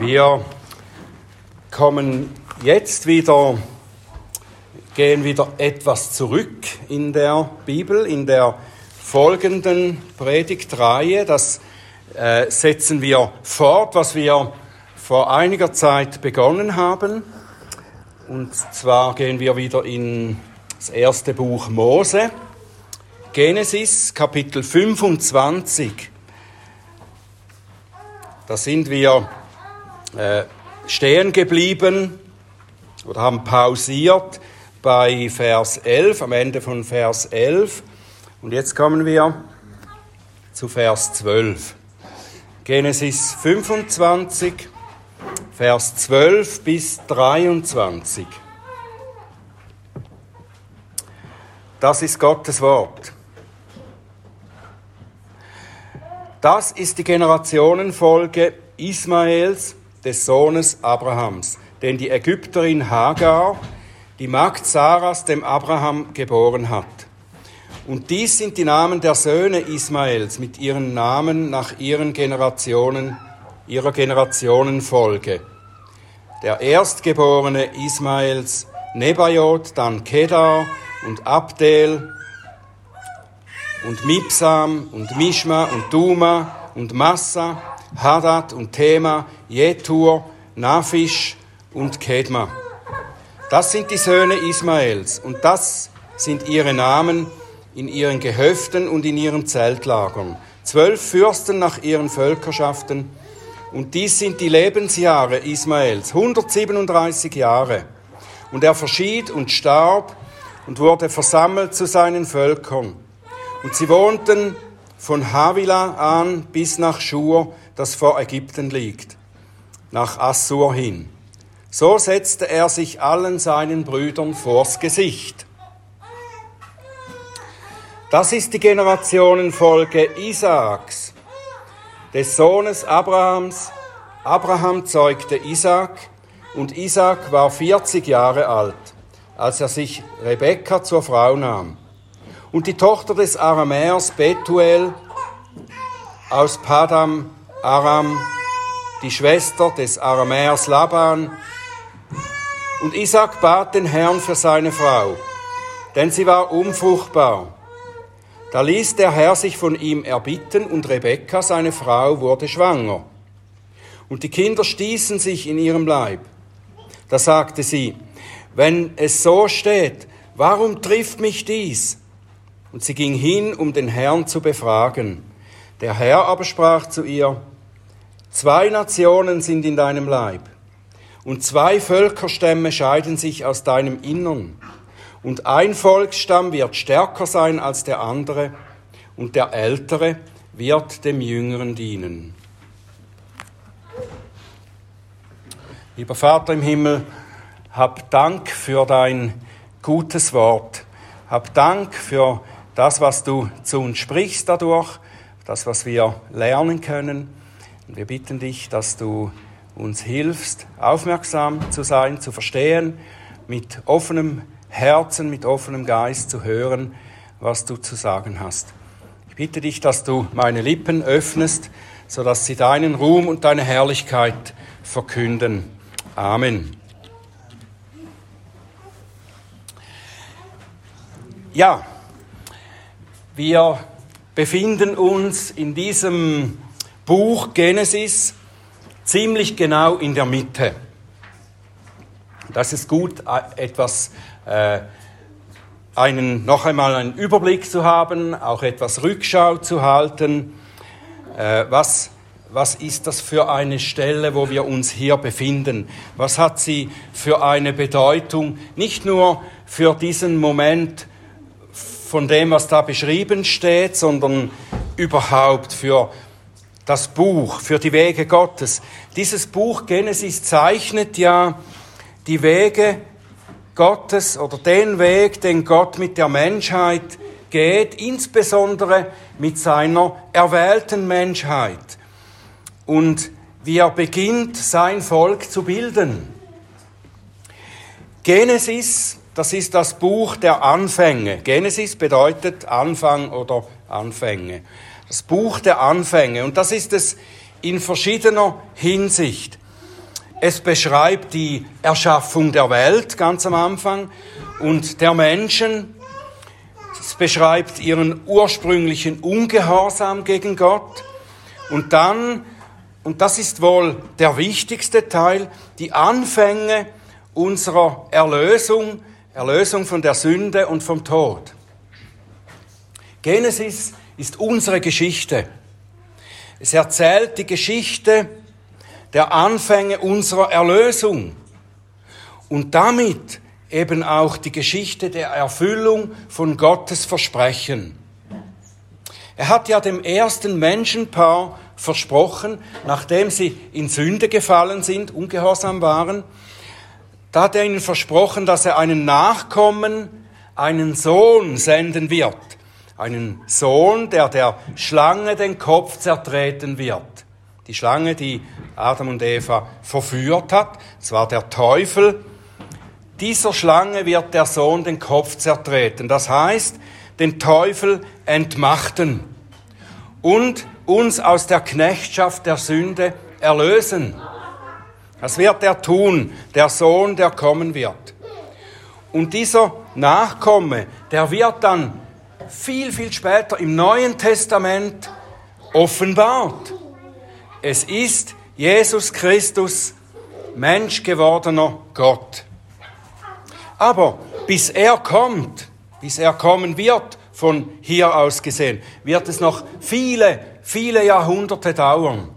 Wir kommen jetzt wieder, gehen wieder etwas zurück in der Bibel, in der folgenden Predigtreihe. Das äh, setzen wir fort, was wir vor einiger Zeit begonnen haben. Und zwar gehen wir wieder in das erste Buch Mose, Genesis Kapitel 25. Da sind wir äh, stehen geblieben oder haben pausiert bei Vers 11, am Ende von Vers 11. Und jetzt kommen wir zu Vers 12. Genesis 25, Vers 12 bis 23. Das ist Gottes Wort. Das ist die Generationenfolge Ismaels, des Sohnes Abrahams, den die Ägypterin Hagar, die Magd Saras, dem Abraham geboren hat. Und dies sind die Namen der Söhne Ismaels mit ihren Namen nach ihren Generationen, ihrer Generationenfolge. Der Erstgeborene Ismaels, Nebajot, dann Kedar und Abdel und Mipsam und Mishma und Duma und Massa, Hadad und Tema, Jetur, Nafisch und Kedma. Das sind die Söhne Ismaels und das sind ihre Namen in ihren Gehöften und in ihren Zeltlagern. Zwölf Fürsten nach ihren Völkerschaften. Und dies sind die Lebensjahre Ismaels, 137 Jahre. Und er verschied und starb und wurde versammelt zu seinen Völkern. Und sie wohnten von Havila an bis nach Schur, das vor Ägypten liegt nach Assur hin. So setzte er sich allen seinen Brüdern vors Gesicht. Das ist die Generationenfolge Isaaks, des Sohnes Abrahams. Abraham zeugte Isaak und Isaak war 40 Jahre alt, als er sich Rebekka zur Frau nahm. Und die Tochter des Aramäers Betuel aus Padam Aram die Schwester des Aramäers Laban. Und Isaac bat den Herrn für seine Frau, denn sie war unfruchtbar. Da ließ der Herr sich von ihm erbitten und Rebekka, seine Frau, wurde schwanger. Und die Kinder stießen sich in ihrem Leib. Da sagte sie, wenn es so steht, warum trifft mich dies? Und sie ging hin, um den Herrn zu befragen. Der Herr aber sprach zu ihr, Zwei Nationen sind in deinem Leib und zwei Völkerstämme scheiden sich aus deinem Innern. Und ein Volksstamm wird stärker sein als der andere und der Ältere wird dem Jüngeren dienen. Lieber Vater im Himmel, hab Dank für dein gutes Wort. Hab Dank für das, was du zu uns sprichst dadurch, das, was wir lernen können. Und wir bitten dich, dass du uns hilfst, aufmerksam zu sein, zu verstehen, mit offenem Herzen, mit offenem Geist zu hören, was du zu sagen hast. Ich bitte dich, dass du meine Lippen öffnest, sodass sie deinen Ruhm und deine Herrlichkeit verkünden. Amen. Ja, wir befinden uns in diesem Buch Genesis ziemlich genau in der Mitte. Das ist gut, äh, etwas, äh, einen, noch einmal einen Überblick zu haben, auch etwas Rückschau zu halten. Äh, was, was ist das für eine Stelle, wo wir uns hier befinden? Was hat sie für eine Bedeutung? Nicht nur für diesen Moment von dem, was da beschrieben steht, sondern überhaupt für das Buch für die Wege Gottes. Dieses Buch Genesis zeichnet ja die Wege Gottes oder den Weg, den Gott mit der Menschheit geht, insbesondere mit seiner erwählten Menschheit. Und wie er beginnt, sein Volk zu bilden. Genesis, das ist das Buch der Anfänge. Genesis bedeutet Anfang oder Anfänge das Buch der Anfänge. Und das ist es in verschiedener Hinsicht. Es beschreibt die Erschaffung der Welt ganz am Anfang und der Menschen. Es beschreibt ihren ursprünglichen Ungehorsam gegen Gott. Und dann, und das ist wohl der wichtigste Teil, die Anfänge unserer Erlösung, Erlösung von der Sünde und vom Tod. Genesis ist unsere Geschichte. Es erzählt die Geschichte der Anfänge unserer Erlösung und damit eben auch die Geschichte der Erfüllung von Gottes Versprechen. Er hat ja dem ersten Menschenpaar versprochen, nachdem sie in Sünde gefallen sind, ungehorsam waren, da hat er ihnen versprochen, dass er einen Nachkommen, einen Sohn senden wird. Einen Sohn, der der Schlange den Kopf zertreten wird. Die Schlange, die Adam und Eva verführt hat, es war der Teufel. Dieser Schlange wird der Sohn den Kopf zertreten. Das heißt, den Teufel entmachten und uns aus der Knechtschaft der Sünde erlösen. Das wird er tun, der Sohn, der kommen wird. Und dieser Nachkomme, der wird dann viel, viel später im Neuen Testament offenbart. Es ist Jesus Christus, Mensch gewordener Gott. Aber bis er kommt, bis er kommen wird, von hier aus gesehen, wird es noch viele, viele Jahrhunderte dauern.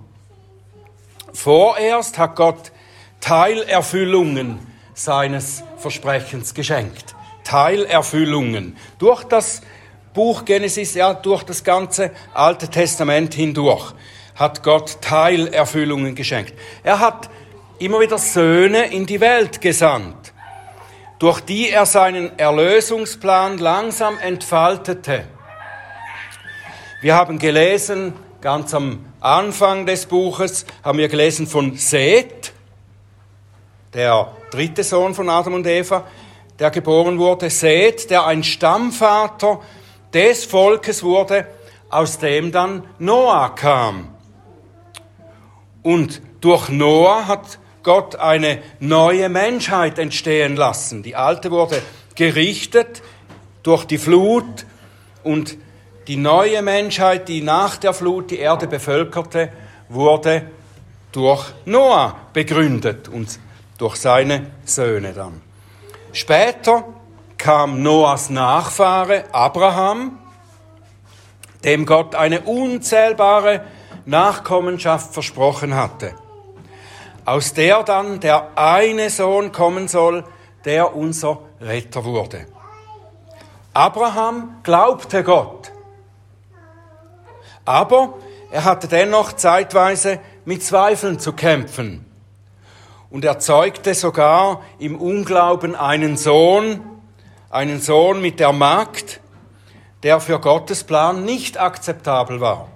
Vorerst hat Gott Teilerfüllungen seines Versprechens geschenkt. Teilerfüllungen. Durch das Buch Genesis, ja, durch das ganze Alte Testament hindurch hat Gott Teilerfüllungen geschenkt. Er hat immer wieder Söhne in die Welt gesandt, durch die er seinen Erlösungsplan langsam entfaltete. Wir haben gelesen, ganz am Anfang des Buches, haben wir gelesen von Seth, der dritte Sohn von Adam und Eva, der geboren wurde, Seth, der ein Stammvater des Volkes wurde, aus dem dann Noah kam. Und durch Noah hat Gott eine neue Menschheit entstehen lassen. Die alte wurde gerichtet durch die Flut und die neue Menschheit, die nach der Flut die Erde bevölkerte, wurde durch Noah begründet und durch seine Söhne dann. Später kam Noahs Nachfahre Abraham, dem Gott eine unzählbare Nachkommenschaft versprochen hatte, aus der dann der eine Sohn kommen soll, der unser Retter wurde. Abraham glaubte Gott, aber er hatte dennoch zeitweise mit Zweifeln zu kämpfen und er zeugte sogar im Unglauben einen Sohn, einen Sohn mit der Magd, der für Gottes Plan nicht akzeptabel war.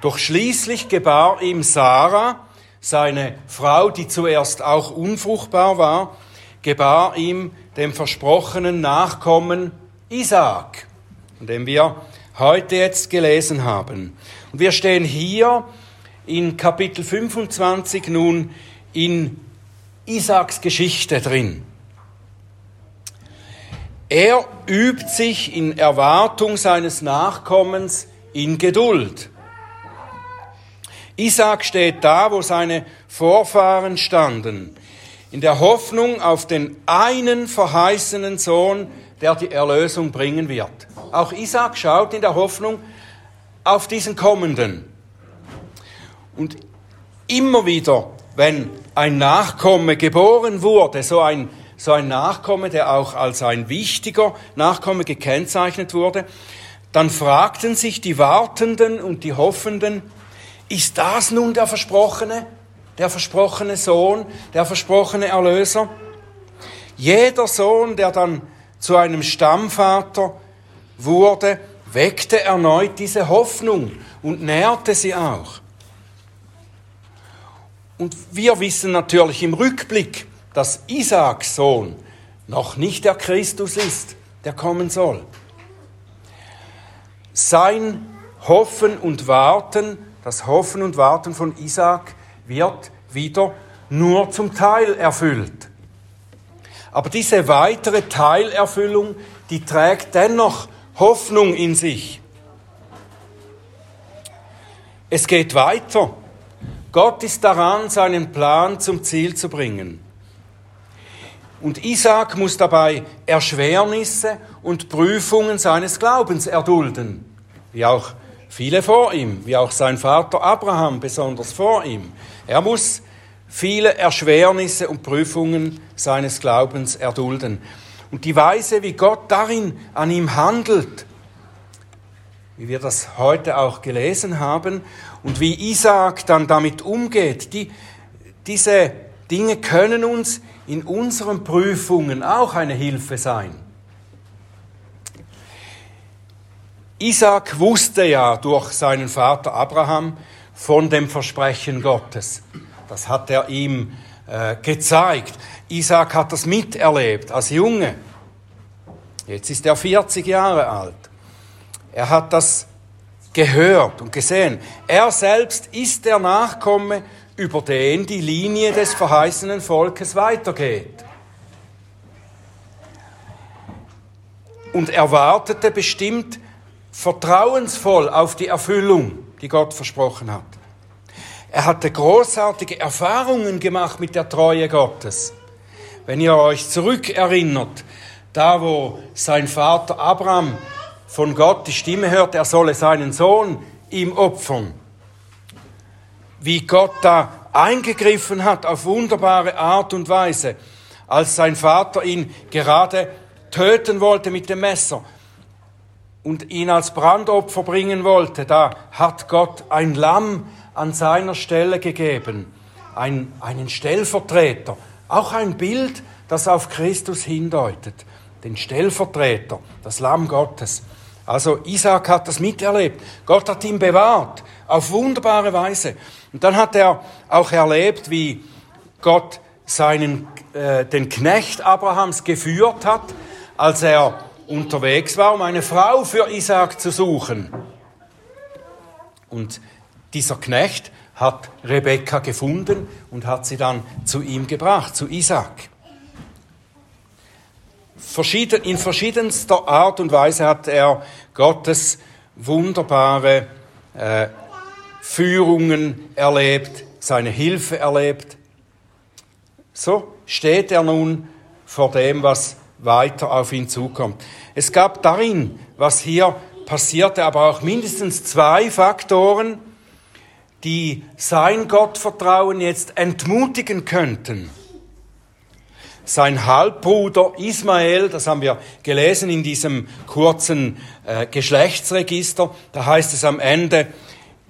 Doch schließlich gebar ihm Sarah, seine Frau, die zuerst auch unfruchtbar war, gebar ihm dem versprochenen Nachkommen Isaak, von dem wir heute jetzt gelesen haben. Und wir stehen hier in Kapitel 25 nun in Isaaks Geschichte drin. Er übt sich in Erwartung seines Nachkommens in Geduld. Isaak steht da, wo seine Vorfahren standen, in der Hoffnung auf den einen verheißenen Sohn, der die Erlösung bringen wird. Auch Isaak schaut in der Hoffnung auf diesen kommenden. Und immer wieder, wenn ein Nachkomme geboren wurde, so ein, so ein Nachkomme, der auch als ein wichtiger Nachkomme gekennzeichnet wurde, dann fragten sich die Wartenden und die Hoffenden, ist das nun der versprochene, der versprochene Sohn, der versprochene Erlöser? Jeder Sohn, der dann zu einem Stammvater wurde, weckte erneut diese Hoffnung und nährte sie auch. Und wir wissen natürlich im Rückblick, dass Isaaks Sohn noch nicht der Christus ist, der kommen soll. Sein Hoffen und Warten, das Hoffen und Warten von Isaak wird wieder nur zum Teil erfüllt. Aber diese weitere Teilerfüllung, die trägt dennoch Hoffnung in sich. Es geht weiter. Gott ist daran, seinen Plan zum Ziel zu bringen. Und Isaac muss dabei Erschwernisse und Prüfungen seines Glaubens erdulden, wie auch viele vor ihm, wie auch sein Vater Abraham besonders vor ihm. Er muss viele Erschwernisse und Prüfungen seines Glaubens erdulden. Und die Weise, wie Gott darin an ihm handelt, wie wir das heute auch gelesen haben, und wie Isaac dann damit umgeht, die, diese Dinge können uns in unseren Prüfungen auch eine Hilfe sein. Isaac wusste ja durch seinen Vater Abraham von dem Versprechen Gottes. Das hat er ihm äh, gezeigt. Isaac hat das miterlebt als Junge. Jetzt ist er 40 Jahre alt. Er hat das gehört und gesehen. Er selbst ist der Nachkomme, über den die Linie des verheißenen Volkes weitergeht. Und er wartete bestimmt vertrauensvoll auf die Erfüllung, die Gott versprochen hat. Er hatte großartige Erfahrungen gemacht mit der Treue Gottes. Wenn ihr euch zurückerinnert, da wo sein Vater Abraham von Gott die Stimme hört, er solle seinen Sohn ihm opfern. Wie Gott da eingegriffen hat auf wunderbare Art und Weise, als sein Vater ihn gerade töten wollte mit dem Messer und ihn als Brandopfer bringen wollte, da hat Gott ein Lamm an seiner Stelle gegeben, ein, einen Stellvertreter, auch ein Bild, das auf Christus hindeutet, den Stellvertreter, das Lamm Gottes. Also Isaac hat das miterlebt. Gott hat ihn bewahrt auf wunderbare Weise. Und dann hat er auch erlebt, wie Gott seinen, äh, den Knecht Abrahams geführt hat, als er unterwegs war, um eine Frau für Isaac zu suchen. Und dieser Knecht hat Rebekka gefunden und hat sie dann zu ihm gebracht, zu Isaac. In verschiedenster Art und Weise hat er Gottes wunderbare äh, Führungen erlebt, seine Hilfe erlebt. So steht er nun vor dem, was weiter auf ihn zukommt. Es gab darin, was hier passierte, aber auch mindestens zwei Faktoren, die sein Gottvertrauen jetzt entmutigen könnten. Sein Halbbruder Ismael, das haben wir gelesen in diesem kurzen äh, Geschlechtsregister, da heißt es am Ende,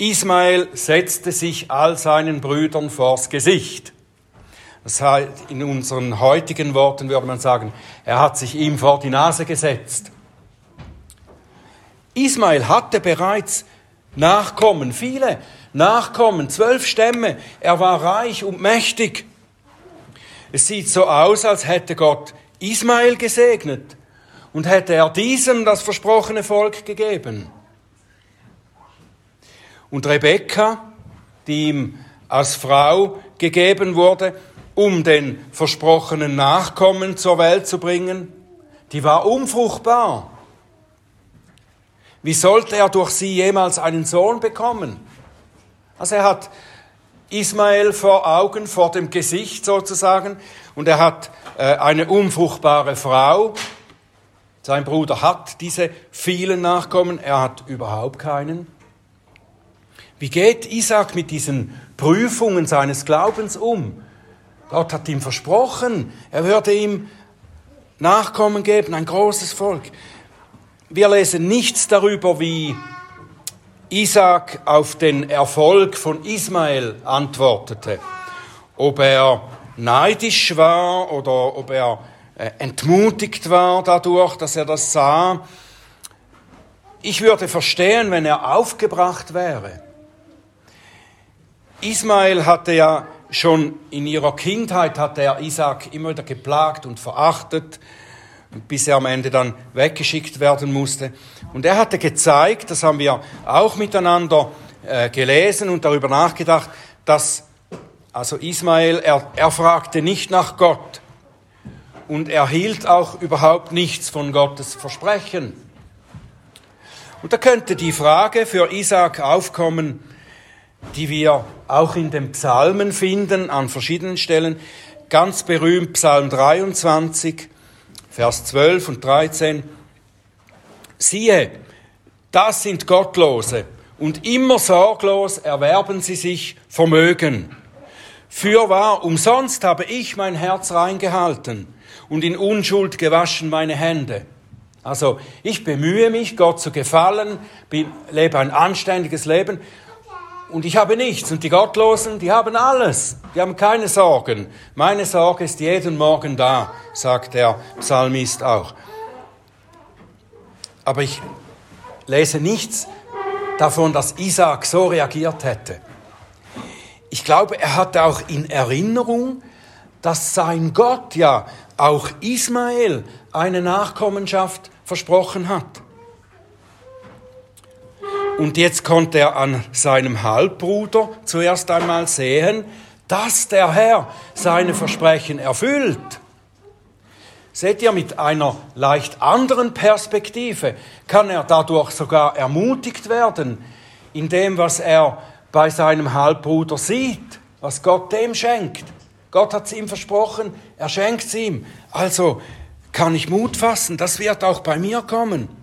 Ismael setzte sich all seinen Brüdern vors Gesicht. Das heißt, in unseren heutigen Worten würde man sagen, er hat sich ihm vor die Nase gesetzt. Ismael hatte bereits Nachkommen, viele Nachkommen, zwölf Stämme. Er war reich und mächtig. Es sieht so aus, als hätte Gott Ismael gesegnet und hätte er diesem das versprochene Volk gegeben. Und Rebekka, die ihm als Frau gegeben wurde, um den versprochenen Nachkommen zur Welt zu bringen, die war unfruchtbar. Wie sollte er durch sie jemals einen Sohn bekommen? Also er hat Ismael vor Augen, vor dem Gesicht sozusagen, und er hat äh, eine unfruchtbare Frau. Sein Bruder hat diese vielen Nachkommen, er hat überhaupt keinen. Wie geht Isaac mit diesen Prüfungen seines Glaubens um? Gott hat ihm versprochen, er würde ihm Nachkommen geben, ein großes Volk. Wir lesen nichts darüber, wie Isaac auf den Erfolg von Ismael antwortete. Ob er neidisch war oder ob er äh, entmutigt war dadurch, dass er das sah. Ich würde verstehen, wenn er aufgebracht wäre. Ismael hatte ja schon in ihrer Kindheit hatte er Isaac immer wieder geplagt und verachtet bis er am Ende dann weggeschickt werden musste. Und er hatte gezeigt, das haben wir auch miteinander äh, gelesen und darüber nachgedacht, dass also Ismael, er, er fragte nicht nach Gott und er hielt auch überhaupt nichts von Gottes Versprechen. Und da könnte die Frage für Isaac aufkommen, die wir auch in den Psalmen finden, an verschiedenen Stellen. Ganz berühmt Psalm 23, Vers 12 und 13. Siehe, das sind Gottlose, und immer sorglos erwerben sie sich Vermögen. Fürwahr, umsonst habe ich mein Herz reingehalten und in Unschuld gewaschen meine Hände. Also ich bemühe mich, Gott zu gefallen, lebe ein anständiges Leben und ich habe nichts. Und die Gottlosen, die haben alles. Die haben keine Sorgen. Meine Sorge ist jeden Morgen da, sagt der Psalmist auch. Aber ich lese nichts davon, dass Isaac so reagiert hätte. Ich glaube, er hatte auch in Erinnerung, dass sein Gott ja auch Ismael eine Nachkommenschaft versprochen hat. Und jetzt konnte er an seinem Halbbruder zuerst einmal sehen, dass der Herr seine Versprechen erfüllt. Seht ihr, mit einer leicht anderen Perspektive kann er dadurch sogar ermutigt werden, in dem, was er bei seinem Halbbruder sieht, was Gott dem schenkt. Gott hat es ihm versprochen, er schenkt es ihm. Also kann ich Mut fassen, das wird auch bei mir kommen.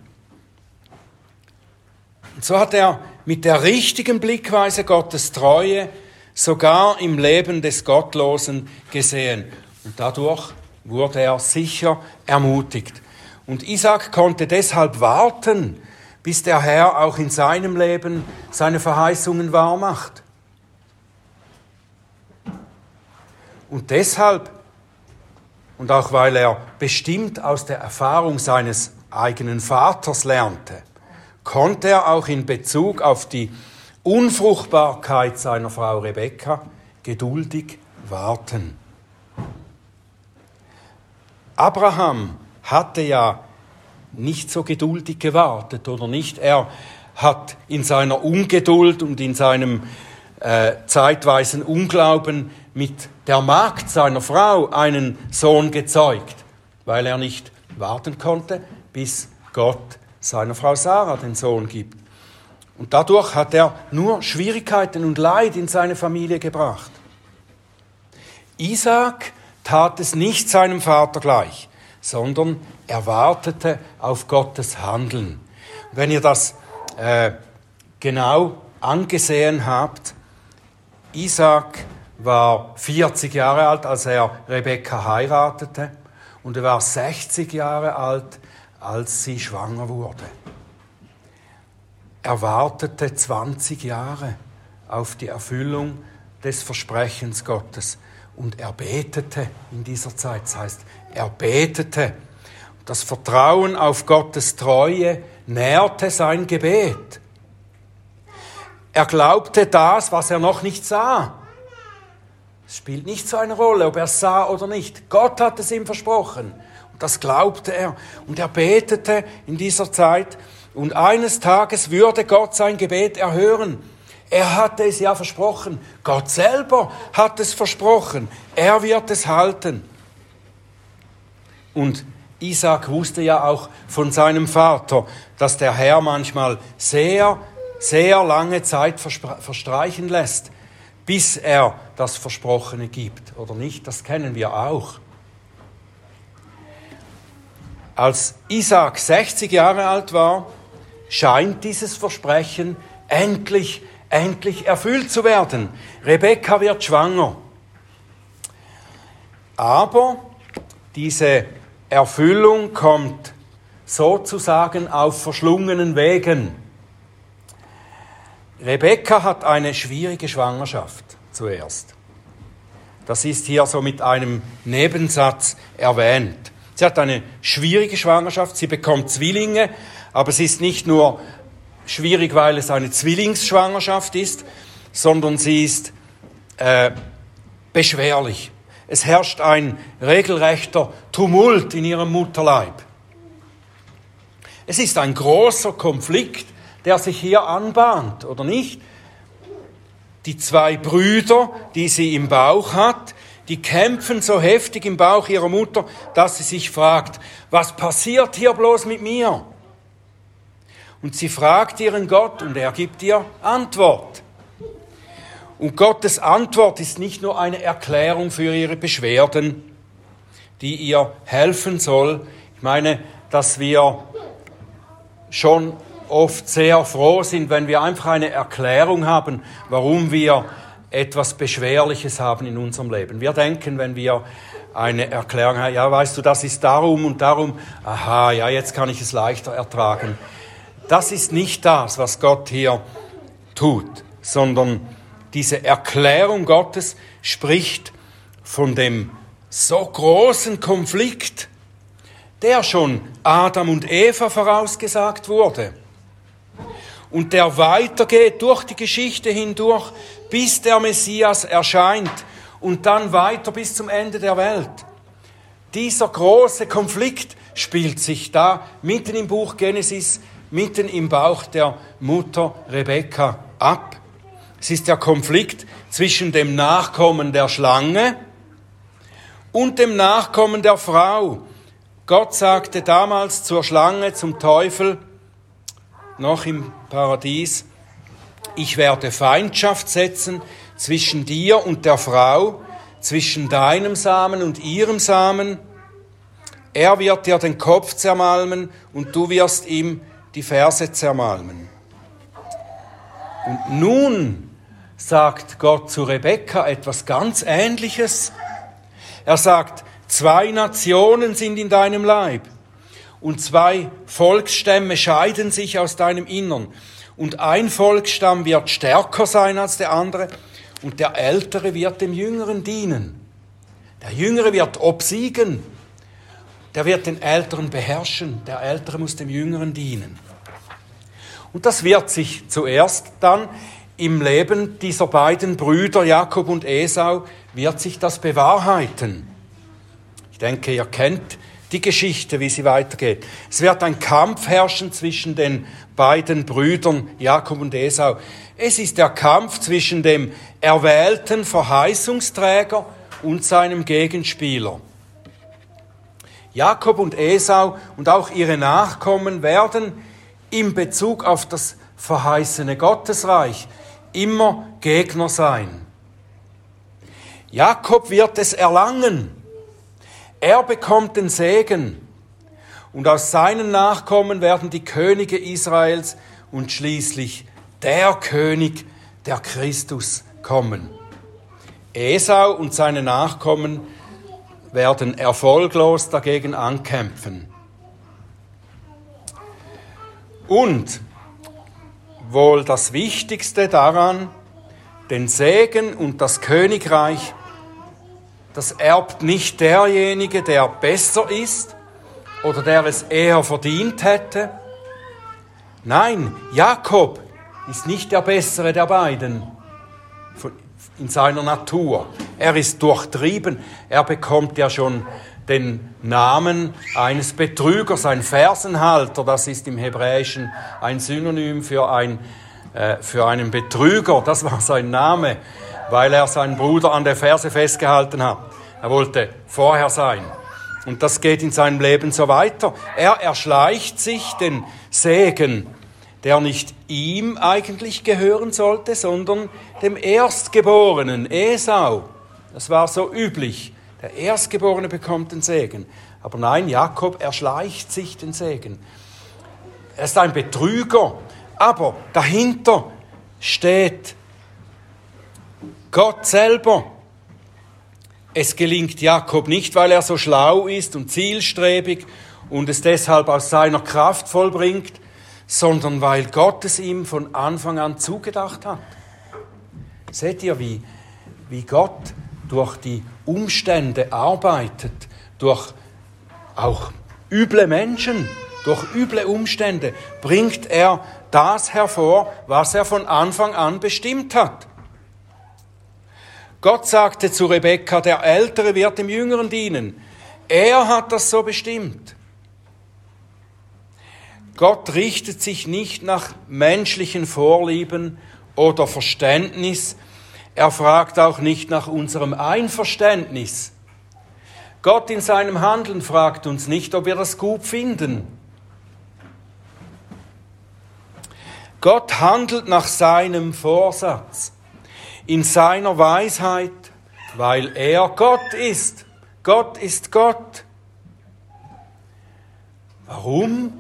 Und so hat er mit der richtigen Blickweise Gottes Treue sogar im Leben des Gottlosen gesehen. Und dadurch wurde er sicher ermutigt. Und Isaac konnte deshalb warten, bis der Herr auch in seinem Leben seine Verheißungen wahrmacht. Und deshalb, und auch weil er bestimmt aus der Erfahrung seines eigenen Vaters lernte, konnte er auch in Bezug auf die Unfruchtbarkeit seiner Frau Rebekka geduldig warten. Abraham hatte ja nicht so geduldig gewartet, oder nicht? Er hat in seiner Ungeduld und in seinem äh, zeitweisen Unglauben mit der Magd seiner Frau einen Sohn gezeugt, weil er nicht warten konnte, bis Gott seiner Frau Sarah den Sohn gibt. Und dadurch hat er nur Schwierigkeiten und Leid in seine Familie gebracht. Isaac tat es nicht seinem Vater gleich, sondern er wartete auf Gottes Handeln. wenn ihr das äh, genau angesehen habt, Isaac war 40 Jahre alt, als er Rebekka heiratete, und er war 60 Jahre alt, als sie schwanger wurde. Er wartete 20 Jahre auf die Erfüllung des Versprechens Gottes. Und er betete in dieser Zeit. Das heißt, er betete. Das Vertrauen auf Gottes Treue nährte sein Gebet. Er glaubte das, was er noch nicht sah. Es spielt nicht so eine Rolle, ob er es sah oder nicht. Gott hat es ihm versprochen. Das glaubte er. Und er betete in dieser Zeit. Und eines Tages würde Gott sein Gebet erhören. Er hatte es ja versprochen. Gott selber hat es versprochen. Er wird es halten. Und Isaac wusste ja auch von seinem Vater, dass der Herr manchmal sehr, sehr lange Zeit verstreichen lässt, bis er das Versprochene gibt. Oder nicht? Das kennen wir auch. Als Isaac 60 Jahre alt war, scheint dieses Versprechen endlich endlich erfüllt zu werden. Rebekka wird schwanger. Aber diese Erfüllung kommt sozusagen auf verschlungenen Wegen. Rebekka hat eine schwierige Schwangerschaft zuerst. Das ist hier so mit einem Nebensatz erwähnt. Sie hat eine schwierige Schwangerschaft, sie bekommt Zwillinge, aber es ist nicht nur schwierig, weil es eine Zwillingsschwangerschaft ist, sondern sie ist äh, beschwerlich. Es herrscht ein regelrechter Tumult in ihrem Mutterleib. Es ist ein großer Konflikt, der sich hier anbahnt, oder nicht? die zwei Brüder, die sie im Bauch hat, die kämpfen so heftig im Bauch ihrer Mutter, dass sie sich fragt, was passiert hier bloß mit mir? Und sie fragt ihren Gott und er gibt ihr Antwort. Und Gottes Antwort ist nicht nur eine Erklärung für ihre Beschwerden, die ihr helfen soll. Ich meine, dass wir schon oft sehr froh sind, wenn wir einfach eine Erklärung haben, warum wir etwas Beschwerliches haben in unserem Leben. Wir denken, wenn wir eine Erklärung haben, ja, weißt du, das ist darum und darum, aha, ja, jetzt kann ich es leichter ertragen. Das ist nicht das, was Gott hier tut, sondern diese Erklärung Gottes spricht von dem so großen Konflikt, der schon Adam und Eva vorausgesagt wurde und der weitergeht durch die Geschichte hindurch, bis der Messias erscheint und dann weiter bis zum Ende der Welt. Dieser große Konflikt spielt sich da mitten im Buch Genesis, mitten im Bauch der Mutter Rebekka ab. Es ist der Konflikt zwischen dem Nachkommen der Schlange und dem Nachkommen der Frau. Gott sagte damals zur Schlange, zum Teufel, noch im Paradies, ich werde Feindschaft setzen zwischen dir und der Frau, zwischen deinem Samen und ihrem Samen. Er wird dir den Kopf zermalmen und du wirst ihm die Ferse zermalmen. Und nun sagt Gott zu Rebekka etwas ganz Ähnliches. Er sagt, zwei Nationen sind in deinem Leib und zwei Volksstämme scheiden sich aus deinem Innern. Und ein Volksstamm wird stärker sein als der andere und der Ältere wird dem Jüngeren dienen. Der Jüngere wird obsiegen, der wird den Älteren beherrschen, der Ältere muss dem Jüngeren dienen. Und das wird sich zuerst dann im Leben dieser beiden Brüder Jakob und Esau wird sich das bewahrheiten. Ich denke, ihr kennt die Geschichte, wie sie weitergeht. Es wird ein Kampf herrschen zwischen den beiden Brüdern Jakob und Esau. Es ist der Kampf zwischen dem erwählten Verheißungsträger und seinem Gegenspieler. Jakob und Esau und auch ihre Nachkommen werden in Bezug auf das verheißene Gottesreich immer Gegner sein. Jakob wird es erlangen, er bekommt den Segen und aus seinen Nachkommen werden die Könige Israels und schließlich der König, der Christus, kommen. Esau und seine Nachkommen werden erfolglos dagegen ankämpfen. Und wohl das Wichtigste daran, den Segen und das Königreich das erbt nicht derjenige, der besser ist oder der es eher verdient hätte. Nein, Jakob ist nicht der bessere der beiden in seiner Natur. Er ist durchtrieben. Er bekommt ja schon den Namen eines Betrügers, ein Fersenhalter. Das ist im Hebräischen ein Synonym für, ein, äh, für einen Betrüger. Das war sein Name weil er seinen Bruder an der Ferse festgehalten hat. Er wollte vorher sein. Und das geht in seinem Leben so weiter. Er erschleicht sich den Segen, der nicht ihm eigentlich gehören sollte, sondern dem Erstgeborenen, Esau. Das war so üblich. Der Erstgeborene bekommt den Segen. Aber nein, Jakob erschleicht sich den Segen. Er ist ein Betrüger. Aber dahinter steht Gott selber. Es gelingt Jakob nicht, weil er so schlau ist und zielstrebig und es deshalb aus seiner Kraft vollbringt, sondern weil Gott es ihm von Anfang an zugedacht hat. Seht ihr, wie, wie Gott durch die Umstände arbeitet, durch auch üble Menschen, durch üble Umstände bringt er das hervor, was er von Anfang an bestimmt hat. Gott sagte zu Rebekka, der Ältere wird dem Jüngeren dienen. Er hat das so bestimmt. Gott richtet sich nicht nach menschlichen Vorlieben oder Verständnis, Er fragt auch nicht nach unserem Einverständnis. Gott in seinem Handeln fragt uns nicht, ob wir das gut finden. Gott handelt nach seinem Vorsatz, in seiner Weisheit, weil er Gott ist. Gott ist Gott. Warum?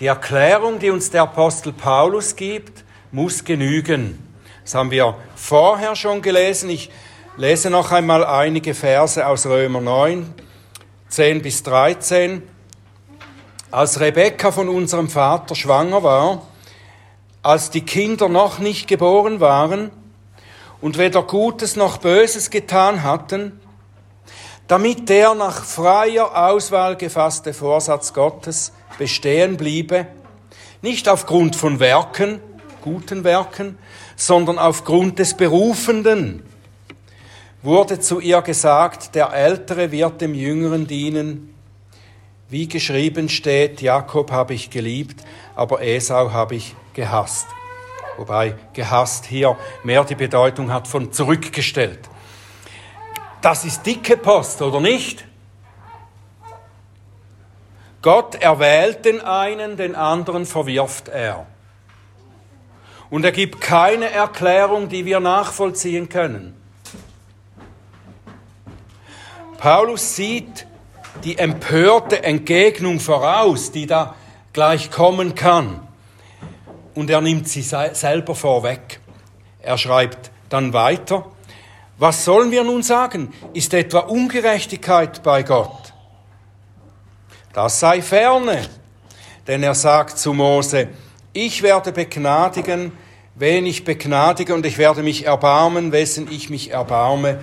Die Erklärung, die uns der Apostel Paulus gibt, muss genügen. Das haben wir vorher schon gelesen. Ich lese noch einmal einige Verse aus Römer 9, 10 bis 13. Als Rebekka von unserem Vater schwanger war, als die Kinder noch nicht geboren waren und weder Gutes noch Böses getan hatten, damit der nach freier Auswahl gefasste Vorsatz Gottes bestehen bliebe, nicht aufgrund von Werken, guten Werken, sondern aufgrund des Berufenden, wurde zu ihr gesagt, der Ältere wird dem Jüngeren dienen. Wie geschrieben steht, Jakob habe ich geliebt, aber Esau habe ich gehasst. Wobei gehasst hier mehr die Bedeutung hat von zurückgestellt. Das ist dicke Post, oder nicht? Gott erwählt den einen, den anderen verwirft er. Und er gibt keine Erklärung, die wir nachvollziehen können. Paulus sieht die empörte Entgegnung voraus, die da gleich kommen kann und er nimmt sie selber vorweg. Er schreibt dann weiter, was sollen wir nun sagen? Ist etwa Ungerechtigkeit bei Gott? Das sei ferne, denn er sagt zu Mose, ich werde begnadigen, wen ich begnadige, und ich werde mich erbarmen, wessen ich mich erbarme.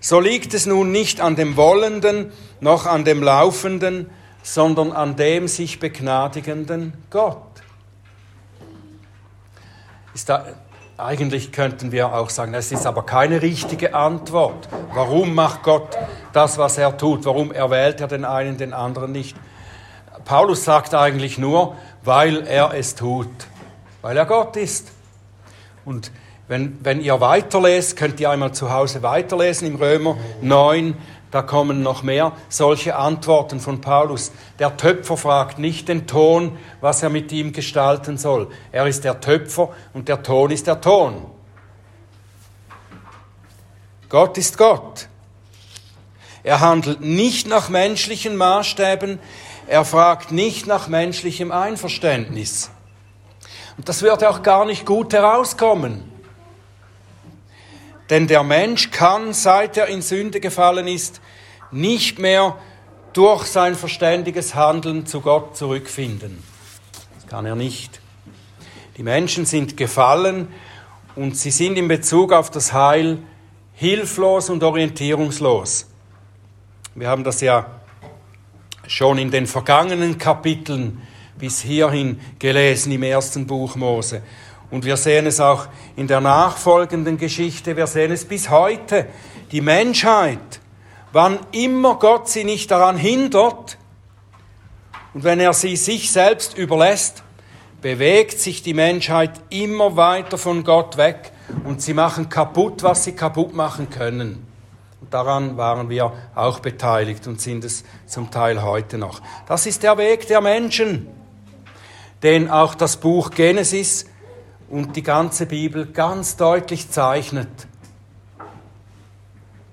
So liegt es nun nicht an dem Wollenden noch an dem Laufenden, sondern an dem sich begnadigenden Gott ist da, eigentlich könnten wir auch sagen, es ist aber keine richtige Antwort. Warum macht Gott das, was er tut? Warum erwählt er den einen, den anderen nicht? Paulus sagt eigentlich nur, weil er es tut, weil er Gott ist. Und wenn, wenn ihr weiterlest, könnt ihr einmal zu Hause weiterlesen im Römer 9, da kommen noch mehr solche Antworten von Paulus. Der Töpfer fragt nicht den Ton, was er mit ihm gestalten soll. Er ist der Töpfer und der Ton ist der Ton. Gott ist Gott. Er handelt nicht nach menschlichen Maßstäben, er fragt nicht nach menschlichem Einverständnis. Und das wird auch gar nicht gut herauskommen. Denn der Mensch kann, seit er in Sünde gefallen ist, nicht mehr durch sein verständiges Handeln zu Gott zurückfinden. Das kann er nicht. Die Menschen sind gefallen und sie sind in Bezug auf das Heil hilflos und orientierungslos. Wir haben das ja schon in den vergangenen Kapiteln bis hierhin gelesen im ersten Buch Mose. Und wir sehen es auch in der nachfolgenden Geschichte, wir sehen es bis heute. Die Menschheit, wann immer Gott sie nicht daran hindert und wenn er sie sich selbst überlässt, bewegt sich die Menschheit immer weiter von Gott weg und sie machen kaputt, was sie kaputt machen können. Und daran waren wir auch beteiligt und sind es zum Teil heute noch. Das ist der Weg der Menschen, den auch das Buch Genesis und die ganze Bibel ganz deutlich zeichnet.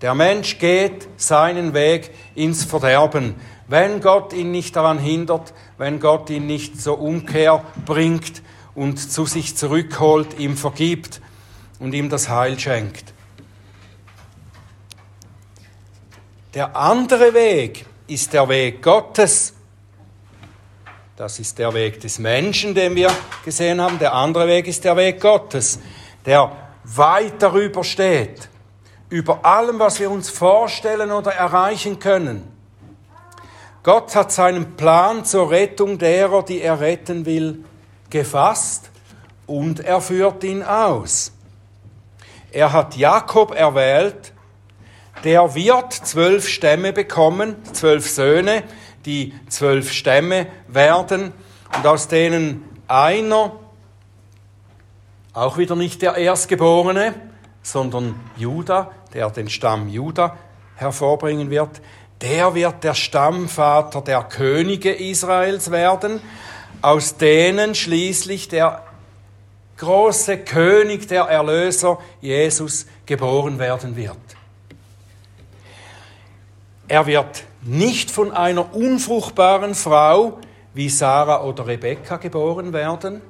Der Mensch geht seinen Weg ins Verderben, wenn Gott ihn nicht daran hindert, wenn Gott ihn nicht zur Umkehr bringt und zu sich zurückholt, ihm vergibt und ihm das Heil schenkt. Der andere Weg ist der Weg Gottes. Das ist der Weg des Menschen, den wir gesehen haben. Der andere Weg ist der Weg Gottes, der weit darüber steht, über allem, was wir uns vorstellen oder erreichen können. Gott hat seinen Plan zur Rettung derer, die er retten will, gefasst und er führt ihn aus. Er hat Jakob erwählt, der wird zwölf Stämme bekommen, zwölf Söhne, die zwölf Stämme werden und aus denen einer, auch wieder nicht der Erstgeborene, sondern Juda, der den Stamm Juda hervorbringen wird. Der wird der Stammvater der Könige Israels werden, aus denen schließlich der große König, der Erlöser Jesus geboren werden wird. Er wird nicht von einer unfruchtbaren Frau wie Sarah oder Rebekka geboren werden.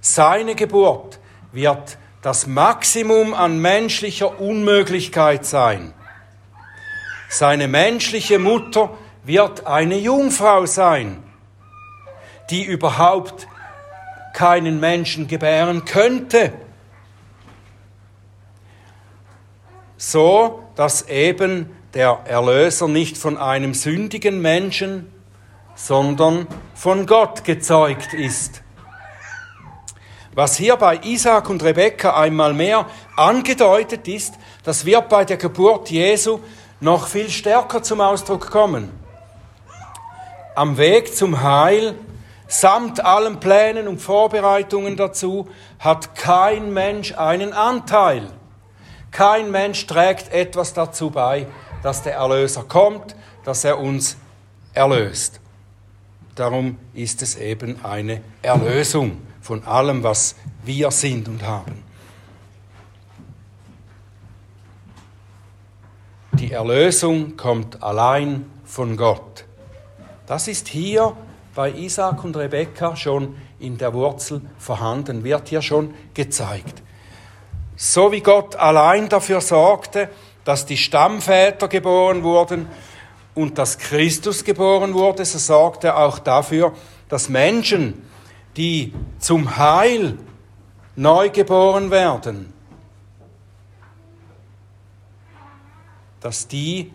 Seine Geburt wird das Maximum an menschlicher Unmöglichkeit sein. Seine menschliche Mutter wird eine Jungfrau sein, die überhaupt keinen Menschen gebären könnte. So, dass eben der Erlöser nicht von einem sündigen Menschen, sondern von Gott gezeugt ist. Was hier bei Isaac und Rebekka einmal mehr angedeutet ist, das wird bei der Geburt Jesu noch viel stärker zum Ausdruck kommen. Am Weg zum Heil, samt allen Plänen und Vorbereitungen dazu, hat kein Mensch einen Anteil. Kein Mensch trägt etwas dazu bei, dass der Erlöser kommt, dass er uns erlöst. Darum ist es eben eine Erlösung von allem, was wir sind und haben. Die Erlösung kommt allein von Gott. Das ist hier bei Isaac und Rebekka schon in der Wurzel vorhanden, wird hier schon gezeigt. So wie Gott allein dafür sorgte, dass die Stammväter geboren wurden und dass Christus geboren wurde, so sorgt er auch dafür, dass Menschen, die zum Heil neu geboren werden, dass die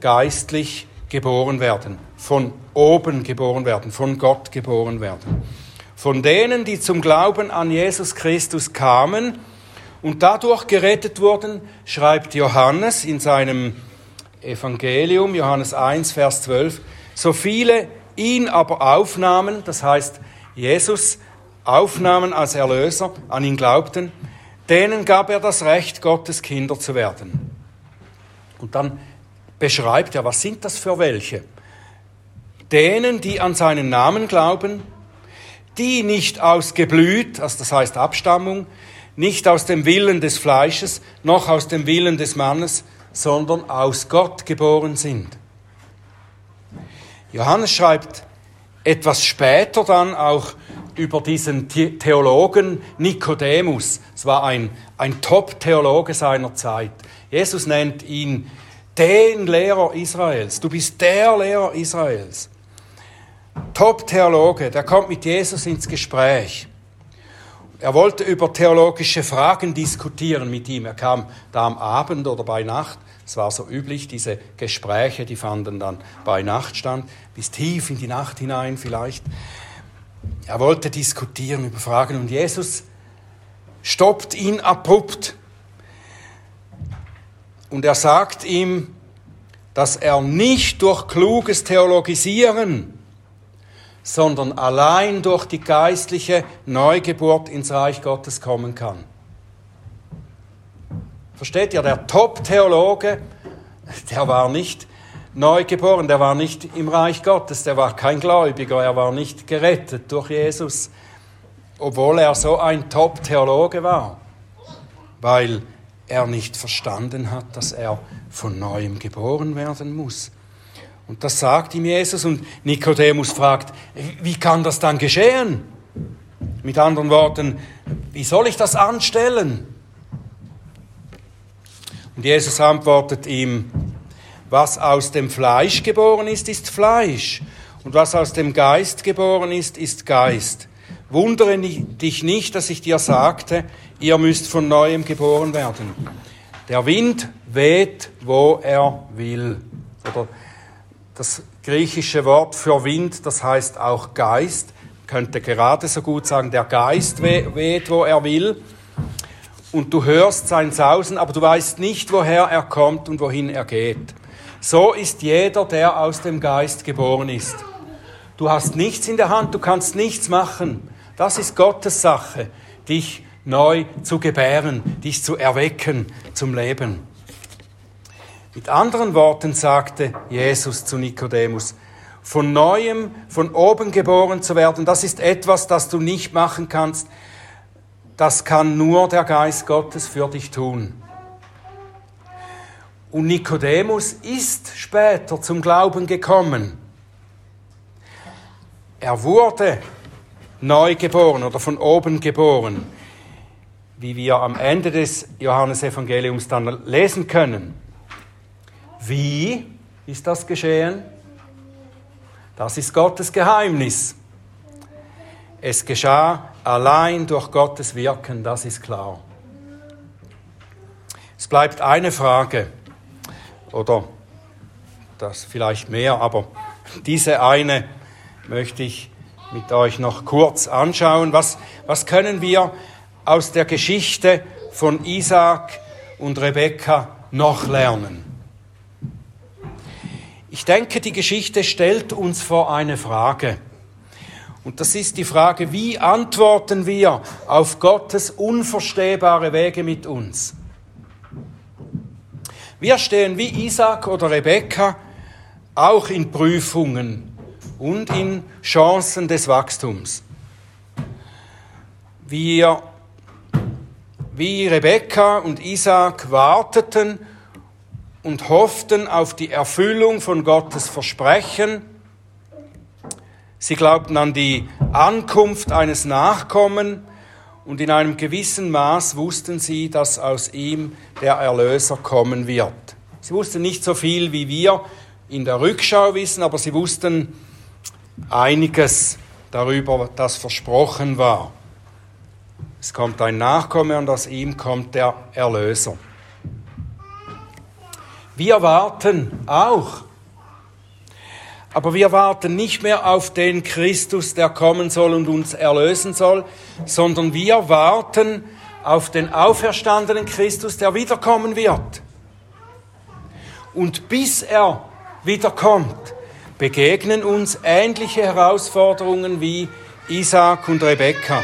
geistlich geboren werden, von oben geboren werden, von Gott geboren werden. Von denen, die zum Glauben an Jesus Christus kamen und dadurch gerettet wurden, schreibt Johannes in seinem Evangelium, Johannes 1, Vers 12, so viele ihn aber aufnahmen, das heißt Jesus aufnahmen als Erlöser, an ihn glaubten, denen gab er das Recht, Gottes Kinder zu werden. Und dann beschreibt er, was sind das für welche? Denen, die an seinen Namen glauben, die nicht aus Geblüt, also das heißt Abstammung, nicht aus dem Willen des Fleisches, noch aus dem Willen des Mannes, sondern aus Gott geboren sind. Johannes schreibt etwas später dann auch über diesen Theologen Nikodemus. Es war ein, ein Top-Theologe seiner Zeit. Jesus nennt ihn den Lehrer Israels. Du bist der Lehrer Israels. Top-Theologe, der kommt mit Jesus ins Gespräch. Er wollte über theologische Fragen diskutieren mit ihm. Er kam da am Abend oder bei Nacht. Es war so üblich, diese Gespräche, die fanden dann bei Nacht stand, bis tief in die Nacht hinein vielleicht. Er wollte diskutieren über Fragen und Jesus stoppt ihn abrupt. Und er sagt ihm, dass er nicht durch kluges Theologisieren sondern allein durch die geistliche Neugeburt ins Reich Gottes kommen kann. Versteht ihr, der Top-Theologe, der war nicht neugeboren, der war nicht im Reich Gottes, der war kein Gläubiger, er war nicht gerettet durch Jesus, obwohl er so ein Top-Theologe war, weil er nicht verstanden hat, dass er von neuem geboren werden muss. Und das sagt ihm Jesus und Nikodemus fragt, wie kann das dann geschehen? Mit anderen Worten, wie soll ich das anstellen? Und Jesus antwortet ihm, was aus dem Fleisch geboren ist, ist Fleisch. Und was aus dem Geist geboren ist, ist Geist. Wundere dich nicht, dass ich dir sagte, ihr müsst von neuem geboren werden. Der Wind weht, wo er will. Oder das griechische Wort für Wind, das heißt auch Geist. könnte gerade so gut sagen, der Geist weht, wo er will. Und du hörst sein Sausen, aber du weißt nicht, woher er kommt und wohin er geht. So ist jeder, der aus dem Geist geboren ist. Du hast nichts in der Hand, du kannst nichts machen. Das ist Gottes Sache, dich neu zu gebären, dich zu erwecken zum Leben. Mit anderen Worten sagte Jesus zu Nikodemus, von neuem, von oben geboren zu werden, das ist etwas, das du nicht machen kannst. Das kann nur der Geist Gottes für dich tun. Und Nikodemus ist später zum Glauben gekommen. Er wurde neu geboren oder von oben geboren, wie wir am Ende des Johannesevangeliums dann lesen können. Wie ist das geschehen? Das ist Gottes Geheimnis. Es geschah allein durch Gottes Wirken, das ist klar. Es bleibt eine Frage, oder das vielleicht mehr, aber diese eine möchte ich mit euch noch kurz anschauen. Was, was können wir aus der Geschichte von Isaac und Rebekka noch lernen? Ich denke, die Geschichte stellt uns vor eine Frage. Und das ist die Frage, wie antworten wir auf Gottes unverstehbare Wege mit uns? Wir stehen wie Isaac oder Rebekka auch in Prüfungen und in Chancen des Wachstums. Wir, wie Rebekka und Isaac warteten und hofften auf die Erfüllung von Gottes Versprechen. Sie glaubten an die Ankunft eines Nachkommen und in einem gewissen Maß wussten sie, dass aus ihm der Erlöser kommen wird. Sie wussten nicht so viel, wie wir in der Rückschau wissen, aber sie wussten einiges darüber, das versprochen war. Es kommt ein Nachkomme und aus ihm kommt der Erlöser. Wir warten auch. Aber wir warten nicht mehr auf den Christus, der kommen soll und uns erlösen soll, sondern wir warten auf den auferstandenen Christus, der wiederkommen wird. Und bis er wiederkommt, begegnen uns ähnliche Herausforderungen wie Isaac und Rebekka.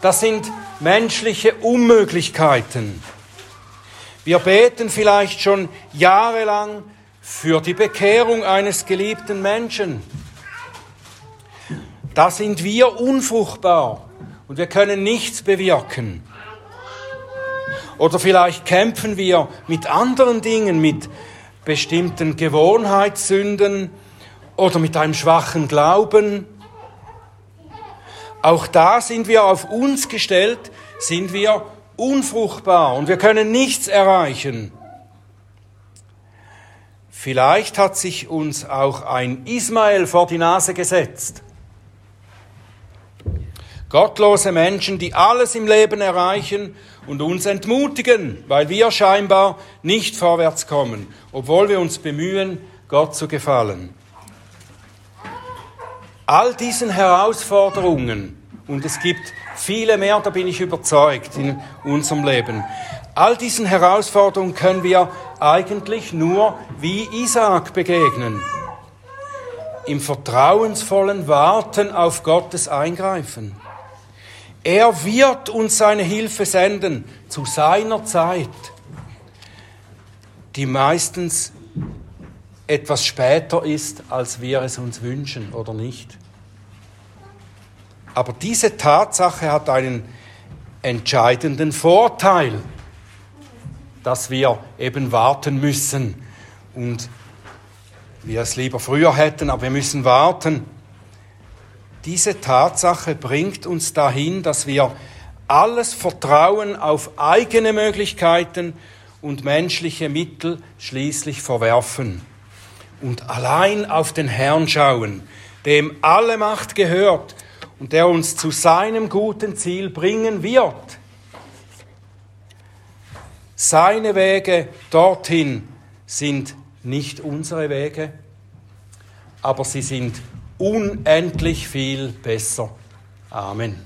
Das sind menschliche Unmöglichkeiten. Wir beten vielleicht schon jahrelang für die Bekehrung eines geliebten Menschen. Da sind wir unfruchtbar und wir können nichts bewirken. Oder vielleicht kämpfen wir mit anderen Dingen, mit bestimmten Gewohnheitssünden oder mit einem schwachen Glauben. Auch da sind wir auf uns gestellt, sind wir unfruchtbar und wir können nichts erreichen. Vielleicht hat sich uns auch ein Ismael vor die Nase gesetzt. Gottlose Menschen, die alles im Leben erreichen und uns entmutigen, weil wir scheinbar nicht vorwärts kommen, obwohl wir uns bemühen, Gott zu gefallen. All diesen Herausforderungen, und es gibt viele mehr, da bin ich überzeugt, in unserem Leben. All diesen Herausforderungen können wir eigentlich nur wie Isaac begegnen. Im vertrauensvollen Warten auf Gottes Eingreifen. Er wird uns seine Hilfe senden zu seiner Zeit, die meistens etwas später ist, als wir es uns wünschen oder nicht. Aber diese Tatsache hat einen entscheidenden Vorteil, dass wir eben warten müssen und wir es lieber früher hätten, aber wir müssen warten. Diese Tatsache bringt uns dahin, dass wir alles Vertrauen auf eigene Möglichkeiten und menschliche Mittel schließlich verwerfen und allein auf den Herrn schauen, dem alle Macht gehört und der uns zu seinem guten Ziel bringen wird. Seine Wege dorthin sind nicht unsere Wege, aber sie sind unendlich viel besser. Amen.